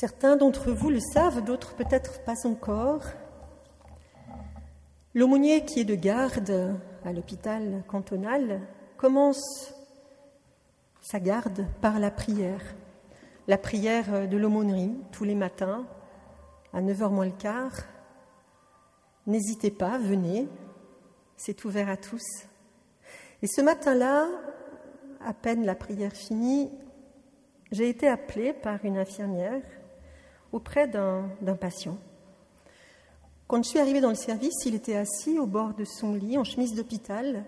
Certains d'entre vous le savent, d'autres peut-être pas encore. L'aumônier qui est de garde à l'hôpital cantonal commence sa garde par la prière. La prière de l'aumônerie tous les matins à 9h moins le quart. N'hésitez pas, venez, c'est ouvert à tous. Et ce matin-là, à peine la prière finie, j'ai été appelée par une infirmière auprès d'un patient. Quand je suis arrivée dans le service, il était assis au bord de son lit en chemise d'hôpital.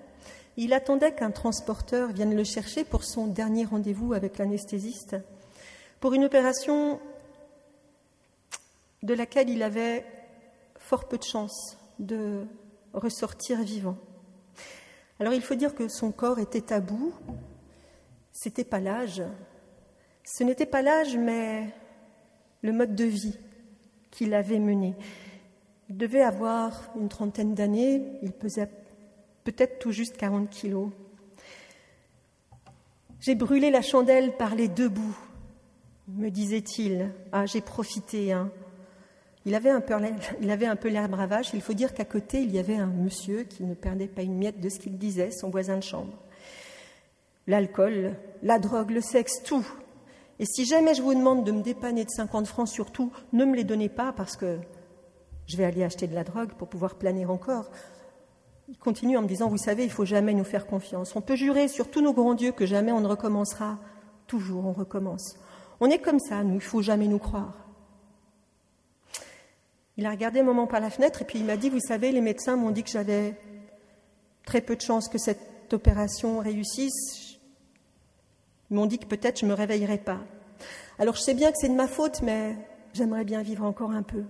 Il attendait qu'un transporteur vienne le chercher pour son dernier rendez-vous avec l'anesthésiste, pour une opération de laquelle il avait fort peu de chance de ressortir vivant. Alors il faut dire que son corps était à bout, c'était pas l'âge, ce n'était pas l'âge, mais le mode de vie qu'il avait mené. Il devait avoir une trentaine d'années, il pesait peut-être tout juste 40 kilos. J'ai brûlé la chandelle par les deux bouts, me disait-il. Ah, j'ai profité. Hein. Il avait un peu, il avait un peu l'air bravage. Il faut dire qu'à côté, il y avait un monsieur qui ne perdait pas une miette de ce qu'il disait, son voisin de chambre. L'alcool, la drogue, le sexe, tout. Et si jamais je vous demande de me dépanner de 50 francs, surtout, ne me les donnez pas parce que je vais aller acheter de la drogue pour pouvoir planer encore. Il continue en me disant, vous savez, il faut jamais nous faire confiance. On peut jurer sur tous nos grands dieux que jamais on ne recommencera. Toujours, on recommence. On est comme ça, nous, il faut jamais nous croire. Il a regardé un moment par la fenêtre et puis il m'a dit, vous savez, les médecins m'ont dit que j'avais très peu de chances que cette opération réussisse. Ils m'ont dit que peut-être je ne me réveillerais pas. Alors je sais bien que c'est de ma faute, mais j'aimerais bien vivre encore un peu.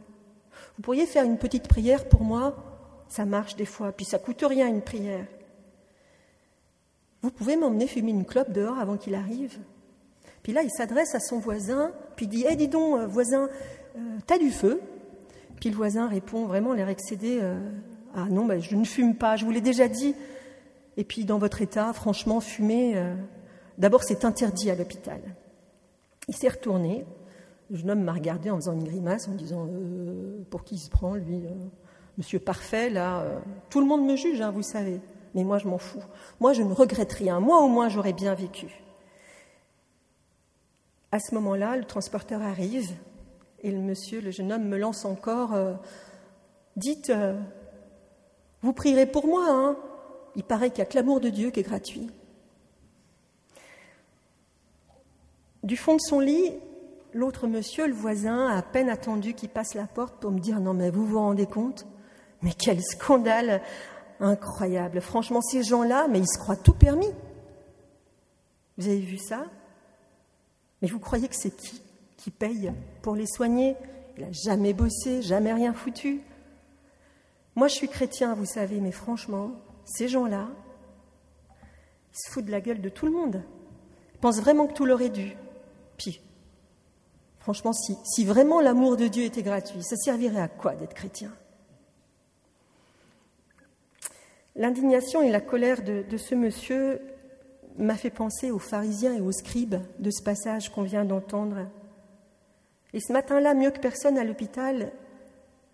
Vous pourriez faire une petite prière pour moi? Ça marche des fois, puis ça coûte rien une prière. Vous pouvez m'emmener fumer une clope dehors avant qu'il arrive Puis là, il s'adresse à son voisin, puis il dit Eh, dis donc, euh, voisin, euh, t'as du feu? Puis le voisin répond, vraiment l'air excédé euh, Ah non, ben, je ne fume pas, je vous l'ai déjà dit. Et puis, dans votre état, franchement, fumer, d'abord, c'est interdit à l'hôpital. Il s'est retourné, le jeune homme m'a regardé en faisant une grimace, en disant euh, Pour qui il se prend, lui euh, Monsieur Parfait, là, euh, tout le monde me juge, hein, vous savez. Mais moi, je m'en fous. Moi, je ne regrette rien. Moi, au moins, j'aurais bien vécu. À ce moment-là, le transporteur arrive et le monsieur, le jeune homme, me lance encore Dites, vous prierez pour moi, hein Il paraît qu'il n'y a que l'amour de Dieu qui est gratuit. Du fond de son lit, l'autre monsieur, le voisin, a à peine attendu qu'il passe la porte pour me dire Non, mais vous vous rendez compte? Mais quel scandale incroyable Franchement, ces gens-là, mais ils se croient tout permis. Vous avez vu ça? Mais vous croyez que c'est qui qui paye pour les soigner? Il n'a jamais bossé, jamais rien foutu. Moi, je suis chrétien, vous savez, mais franchement, ces gens-là, ils se foutent de la gueule de tout le monde. Ils pensent vraiment que tout leur est dû. Franchement, si, vraiment l'amour de Dieu était gratuit, ça servirait à quoi d'être chrétien? L'indignation et la colère de, de ce monsieur m'a fait penser aux pharisiens et aux scribes de ce passage qu'on vient d'entendre. Et ce matin-là, mieux que personne à l'hôpital,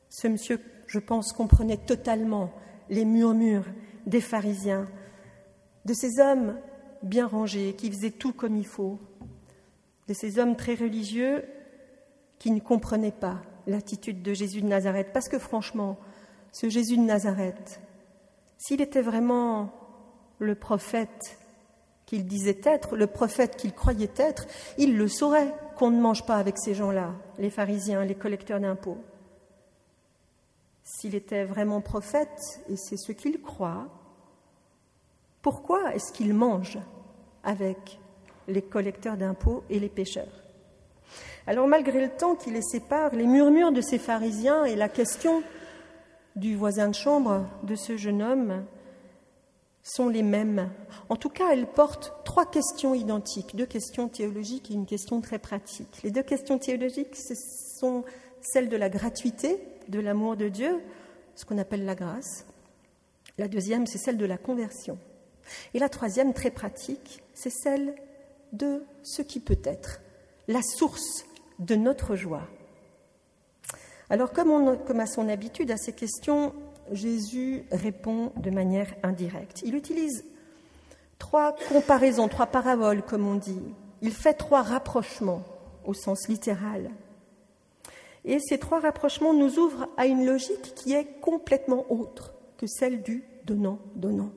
ce monsieur, je pense, comprenait totalement les murmures des pharisiens, de ces hommes bien rangés, qui faisaient tout comme il faut, de ces hommes très religieux qui ne comprenaient pas l'attitude de Jésus de Nazareth. Parce que franchement, ce Jésus de Nazareth, s'il était vraiment le prophète qu'il disait être, le prophète qu'il croyait être, il le saurait qu'on ne mange pas avec ces gens-là, les pharisiens, les collecteurs d'impôts. S'il était vraiment prophète, et c'est ce qu'il croit, pourquoi est-ce qu'il mange avec les collecteurs d'impôts et les pêcheurs alors malgré le temps qui les sépare, les murmures de ces pharisiens et la question du voisin de chambre de ce jeune homme sont les mêmes. En tout cas, elles portent trois questions identiques, deux questions théologiques et une question très pratique. Les deux questions théologiques, ce sont celles de la gratuité, de l'amour de Dieu, ce qu'on appelle la grâce. La deuxième, c'est celle de la conversion. Et la troisième, très pratique, c'est celle de ce qui peut être la source de notre joie. Alors, comme, à son habitude à ces questions, Jésus répond de manière indirecte. Il utilise trois comparaisons, trois paraboles, comme on dit. Il fait trois rapprochements au sens littéral. Et ces trois rapprochements nous ouvrent à une logique qui est complètement autre que celle du donnant-donnant.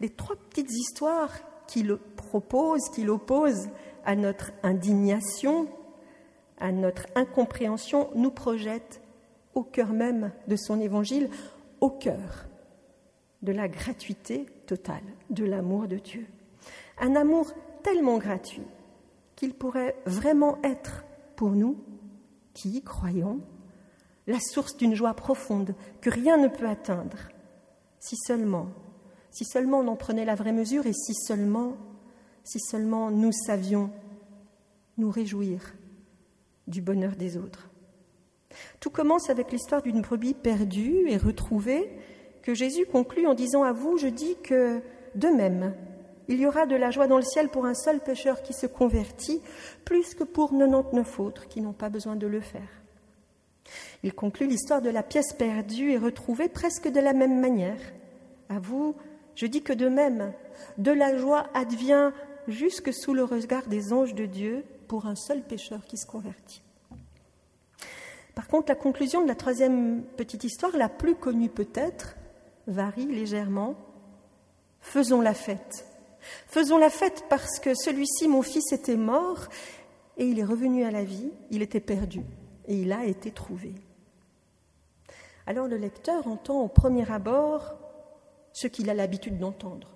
Les trois petites histoires qu'il propose, qu'il oppose à notre indignation, à notre incompréhension, nous projettent au cœur même de son évangile, au cœur de la gratuité totale, de l'amour de Dieu. Un amour tellement gratuit qu'il pourrait vraiment être pour nous qui croyons, la source d'une joie profonde que rien ne peut atteindre, si seulement, si seulement on en prenait la vraie mesure et si seulement, si seulement nous savions nous réjouir du bonheur des autres. Tout commence avec l'histoire d'une brebis perdue et retrouvée que Jésus conclut en disant à vous, je dis que de même, il y aura de la joie dans le ciel pour un seul pécheur qui se convertit, plus que pour 99 autres qui n'ont pas besoin de le faire. Il conclut l'histoire de la pièce perdue et retrouvée presque de la même manière. À vous, je dis que de même, de la joie advient jusque sous le regard des anges de Dieu pour un seul pécheur qui se convertit. Par contre, la conclusion de la troisième petite histoire, la plus connue peut-être, varie légèrement. Faisons la fête. Faisons la fête parce que celui-ci, mon fils, était mort et il est revenu à la vie, il était perdu et il a été trouvé. Alors le lecteur entend au premier abord ce qu'il a l'habitude d'entendre.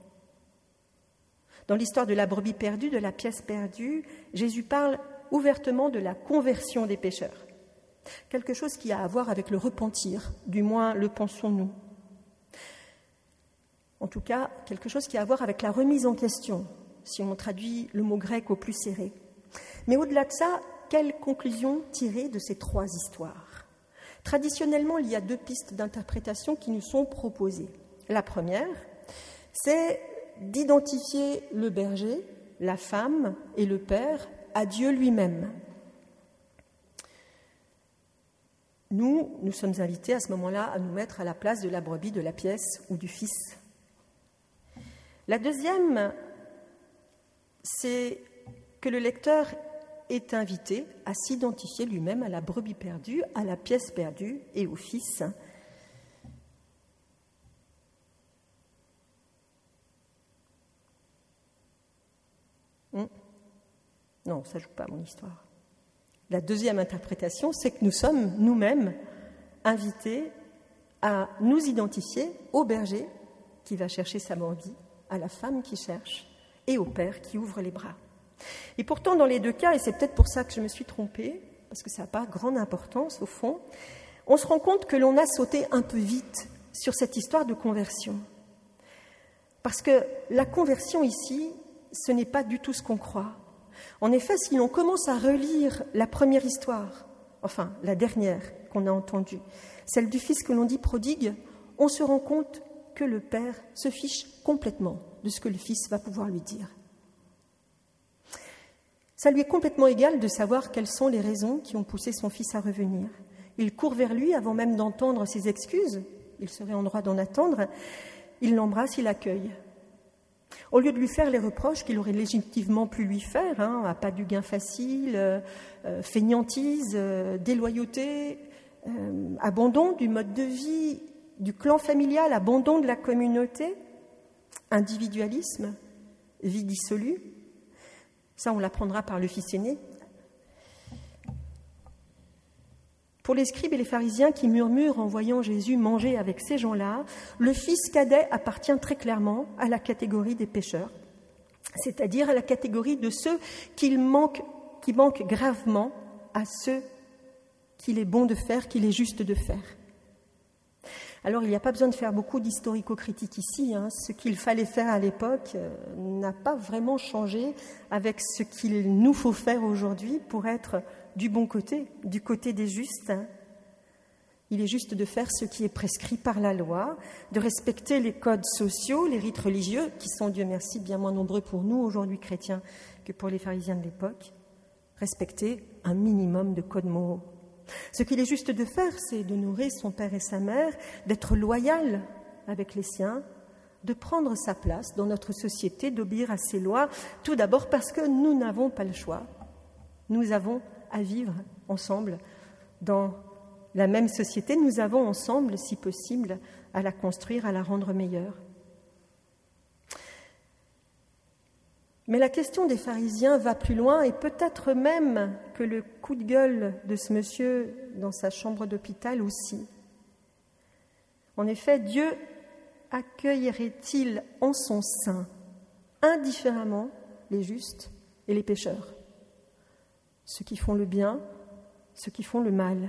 Dans l'histoire de la brebis perdue, de la pièce perdue, Jésus parle ouvertement de la conversion des pécheurs. Quelque chose qui a à voir avec le repentir, du moins le pensons-nous en tout cas quelque chose qui a à voir avec la remise en question, si on traduit le mot grec au plus serré. Mais au-delà de ça, quelle conclusion tirer de ces trois histoires? Traditionnellement, il y a deux pistes d'interprétation qui nous sont proposées. La première, c'est d'identifier le berger, la femme et le père à Dieu lui-même. Nous, nous sommes invités à ce moment-là à nous mettre à la place de la brebis, de la pièce ou du fils la deuxième, c'est que le lecteur est invité à s'identifier lui-même à la brebis perdue, à la pièce perdue et au Fils. Non, ça ne joue pas mon histoire. La deuxième interprétation, c'est que nous sommes nous-mêmes invités à nous identifier au berger qui va chercher sa brebis à la femme qui cherche et au père qui ouvre les bras. Et pourtant, dans les deux cas, et c'est peut-être pour ça que je me suis trompée, parce que ça n'a pas grande importance au fond, on se rend compte que l'on a sauté un peu vite sur cette histoire de conversion. Parce que la conversion ici, ce n'est pas du tout ce qu'on croit. En effet, si l'on commence à relire la première histoire, enfin la dernière qu'on a entendue, celle du fils que l'on dit prodigue, on se rend compte que le Père se fiche complètement de ce que le Fils va pouvoir lui dire. Ça lui est complètement égal de savoir quelles sont les raisons qui ont poussé son fils à revenir. Il court vers lui avant même d'entendre ses excuses, il serait en droit d'en attendre, il l'embrasse, il l'accueille. Au lieu de lui faire les reproches qu'il aurait légitimement pu lui faire, hein, pas du gain facile, euh, euh, fainéantise, euh, déloyauté, abandon du mode de vie du clan familial, abandon de la communauté, individualisme, vie dissolue. Ça, on l'apprendra par le fils aîné. Pour les scribes et les pharisiens qui murmurent en voyant Jésus manger avec ces gens-là, le fils cadet appartient très clairement à la catégorie des pécheurs, c'est-à-dire à la catégorie de ceux qui manquent, gravement à ceux qu'il est bon de faire, qu'il est juste de faire. Alors il n'y a pas besoin de faire beaucoup d'historico-critique ici. Hein. Ce qu'il fallait faire à l'époque euh, n'a pas vraiment changé avec ce qu'il nous faut faire aujourd'hui pour être du bon côté, du côté des justes. Hein. Il est juste de faire ce qui est prescrit par la loi, de respecter les codes sociaux, les rites religieux, qui sont, Dieu merci, bien moins nombreux pour nous aujourd'hui chrétiens que pour les pharisiens de l'époque. Respecter un minimum de code moraux. Ce qu'il est juste de faire, c'est de nourrir son père et sa mère, d'être loyal avec les siens, de prendre sa place dans notre société, d'obéir à ses lois, tout d'abord parce que nous n'avons pas le choix. Nous avons à vivre ensemble dans la même société, nous avons ensemble, si possible, à la construire, à la rendre meilleure. Mais la question des pharisiens va plus loin et peut-être même que le coup de gueule de ce monsieur dans sa chambre d'hôpital aussi. En effet, Dieu accueillerait-il en son sein indifféremment les justes et les pécheurs? Ceux qui font le bien, ceux qui font le mal,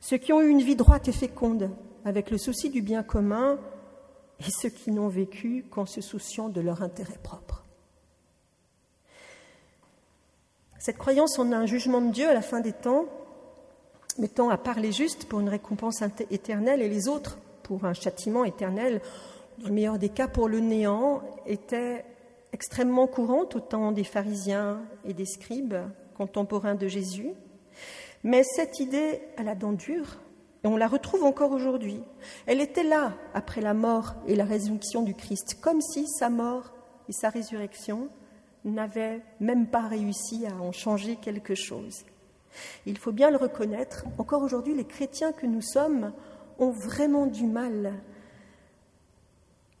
ceux qui ont eu une vie droite et féconde avec le souci du bien commun et ceux qui n'ont vécu qu'en se souciant de leur intérêt propre. Cette croyance en un jugement de Dieu à la fin des temps, mettant à part les justes pour une récompense éternelle et les autres pour un châtiment éternel, dans le meilleur des cas pour le néant, était extrêmement courante au temps des pharisiens et des scribes contemporains de Jésus. Mais cette idée a la dent dure, et on la retrouve encore aujourd'hui. Elle était là après la mort et la résurrection du Christ, comme si sa mort et sa résurrection n'avaient même pas réussi à en changer quelque chose. Il faut bien le reconnaître, encore aujourd'hui, les chrétiens que nous sommes ont vraiment du mal,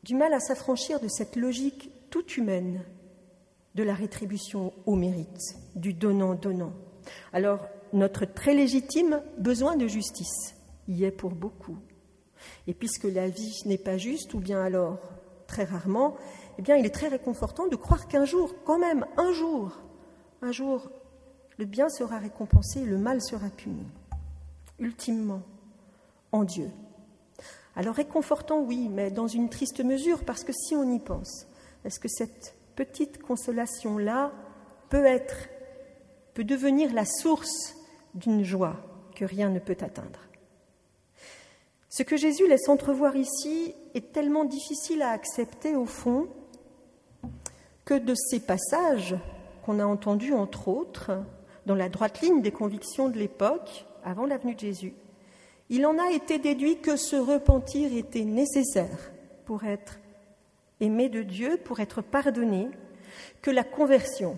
du mal à s'affranchir de cette logique toute humaine de la rétribution au mérite, du donnant-donnant. Alors, notre très légitime besoin de justice y est pour beaucoup. Et puisque la vie n'est pas juste, ou bien alors très rarement, eh bien il est très réconfortant de croire qu'un jour, quand même, un jour, un jour, le bien sera récompensé, le mal sera puni. Ultimement, en Dieu. Alors réconfortant, oui, mais dans une triste mesure, parce que si on y pense, est-ce que cette petite consolation-là peut être, peut devenir la source d'une joie que rien ne peut atteindre. Ce que Jésus laisse entrevoir ici est tellement difficile à accepter au fond que de ces passages qu'on a entendus entre autres dans la droite ligne des convictions de l'époque, avant la venue de Jésus, il en a été déduit que ce repentir était nécessaire pour être aimé de Dieu, pour être pardonné, que la conversion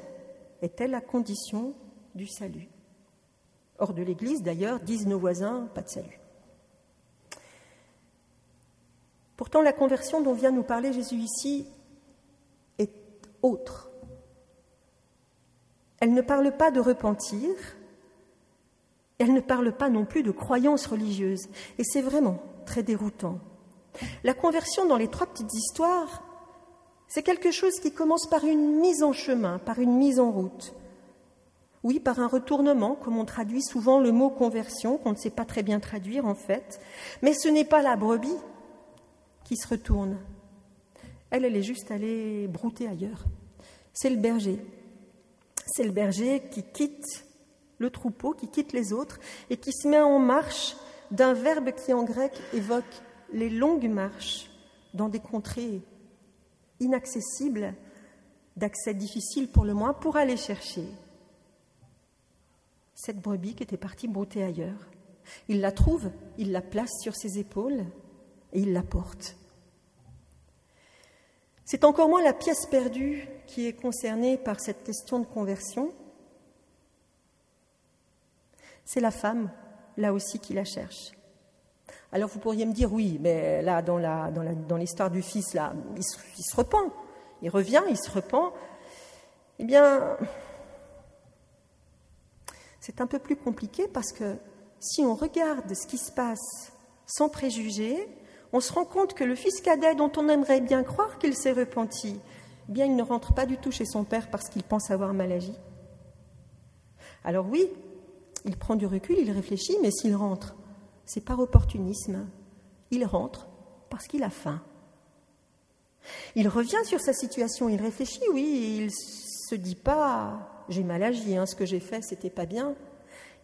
était la condition du salut. Hors de l'Église, d'ailleurs, disent nos voisins, pas de salut. Pourtant, la conversion dont vient nous parler Jésus ici est autre. Elle ne parle pas de repentir, elle ne parle pas non plus de croyance religieuse, et c'est vraiment très déroutant. La conversion dans les trois petites histoires, c'est quelque chose qui commence par une mise en chemin, par une mise en route. Oui, par un retournement, comme on traduit souvent le mot conversion, qu'on ne sait pas très bien traduire en fait. Mais ce n'est pas la brebis qui se retourne. Elle, elle est juste allée brouter ailleurs. C'est le berger. C'est le berger qui quitte le troupeau, qui quitte les autres et qui se met en marche d'un verbe qui en grec évoque les longues marches dans des contrées inaccessibles, d'accès difficile pour le moins, pour aller chercher cette brebis qui était partie brouter ailleurs. Il la trouve, il la place sur ses épaules et il la porte. C'est encore moins la pièce perdue qui est concernée par cette question de conversion. C'est la femme, là aussi, qui la cherche. Alors vous pourriez me dire, oui, mais là, dans, l'histoire du fils, là, il se, il repent. Il revient, il se repent. Eh bien, c'est un peu plus compliqué parce que si on regarde ce qui se passe sans préjugés, on se rend compte que le fils cadet dont on aimerait bien croire qu'il s'est repenti, eh bien il ne rentre pas du tout chez son père parce qu'il pense avoir mal agi. Alors oui, il prend du recul, il réfléchit, mais s'il rentre, c'est par opportunisme. Il rentre parce qu'il a faim. Il revient sur sa situation, il réfléchit, oui, il se dit pas j'ai mal agi, hein, ce que j'ai fait, c'était pas bien.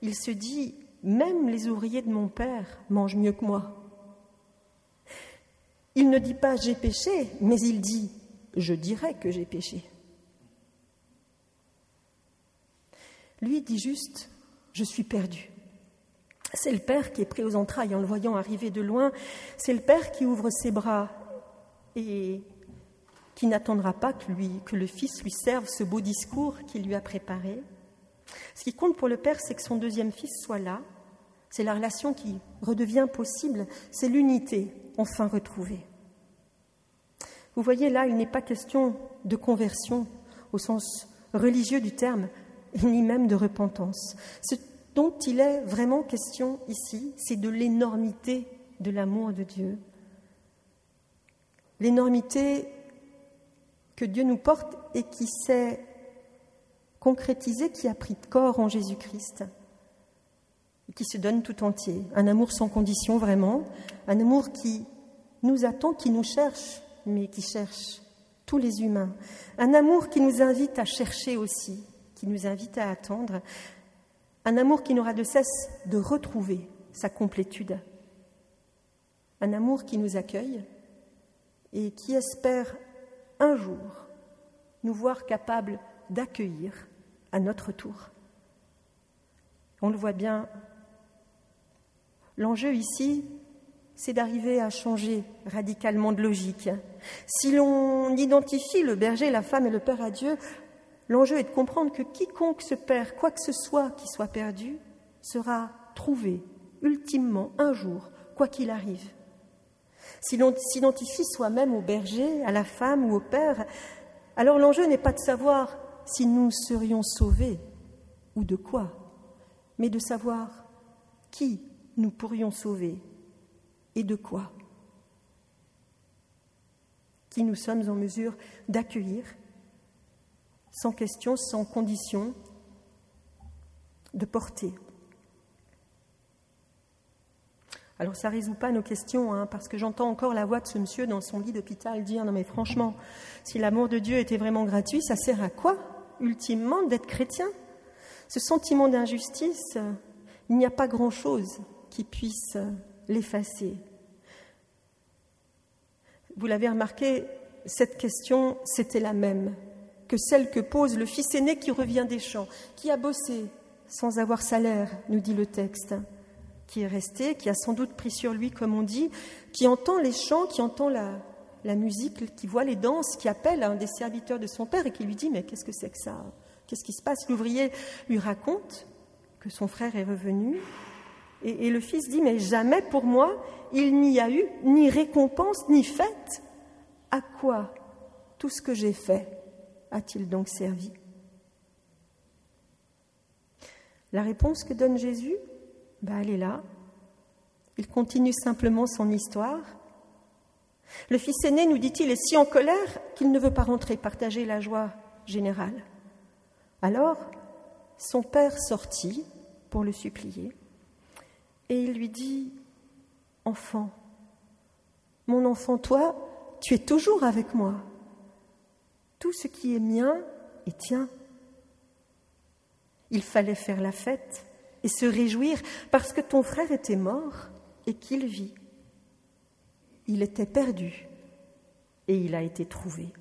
Il se dit, même les ouvriers de mon père mangent mieux que moi. Il ne dit pas j'ai péché, mais il dit je dirais que j'ai péché. Lui dit juste je suis perdu. C'est le Père qui est pris aux entrailles en le voyant arriver de loin. C'est le Père qui ouvre ses bras et qui n'attendra pas que, lui, que le Fils lui serve ce beau discours qu'il lui a préparé. Ce qui compte pour le Père, c'est que son deuxième Fils soit là. C'est la relation qui redevient possible. C'est l'unité enfin retrouvée. Vous voyez, là, il n'est pas question de conversion au sens religieux du terme, ni même de repentance. Ce dont il est vraiment question ici, c'est de l'énormité de l'amour de Dieu. L'énormité que Dieu nous porte et qui s'est concrétisée, qui a pris corps en Jésus-Christ, qui se donne tout entier. Un amour sans condition, vraiment, un amour qui nous attend, qui nous cherche, mais qui cherche tous les humains. Un amour qui nous invite à chercher aussi, qui nous invite à attendre. Un amour qui n'aura de cesse de retrouver sa complétude. Un amour qui nous accueille et qui espère un jour nous voir capables d'accueillir à notre tour. On le voit bien, l'enjeu ici, c'est d'arriver à changer radicalement de logique. Si l'on identifie le berger, la femme et le Père à Dieu, l'enjeu est de comprendre que quiconque se perd, quoi que ce soit qui soit perdu, sera trouvé ultimement un jour, quoi qu'il arrive. Si l'on s'identifie soi-même au berger, à la femme ou au Père, alors l'enjeu n'est pas de savoir si nous serions sauvés ou de quoi, mais de savoir qui nous pourrions sauver et de quoi Qui nous sommes en mesure d'accueillir, sans question, sans condition, de porter. Alors ça ne résout pas nos questions, hein, parce que j'entends encore la voix de ce monsieur dans son lit d'hôpital dire non mais franchement, si l'amour de Dieu était vraiment gratuit, ça sert à quoi, ultimement, d'être chrétien? Ce sentiment d'injustice, il n'y a pas grand-chose qui puisse l'effacer. Vous l'avez remarqué, cette question, c'était la même que celle que pose le fils aîné qui revient des champs, qui a bossé sans avoir salaire, nous dit le texte, qui est resté, qui a sans doute pris sur lui, comme on dit, qui entend les chants, qui entend la, musique, qui voit les danses, qui appelle un des serviteurs de son père et qui lui dit Mais qu'est-ce que c'est que ça? Qu'est-ce qui se passe? L'ouvrier lui raconte que son frère est revenu et, le fils dit, mais jamais pour moi il n'y a eu ni récompense ni fête. À quoi tout ce que j'ai fait? A-t-il donc servi La réponse que donne Jésus, bah, elle est là. Il continue simplement son histoire. Le fils aîné, nous dit-il, est si en colère qu'il ne veut pas rentrer partager la joie générale. Alors, son père sortit pour le supplier et il lui dit, Enfant, mon enfant, toi, tu es toujours avec moi. Tout ce qui est mien est tien. Il fallait faire la fête et se réjouir parce que ton frère était mort et qu'il vit. Il était perdu et il a été trouvé.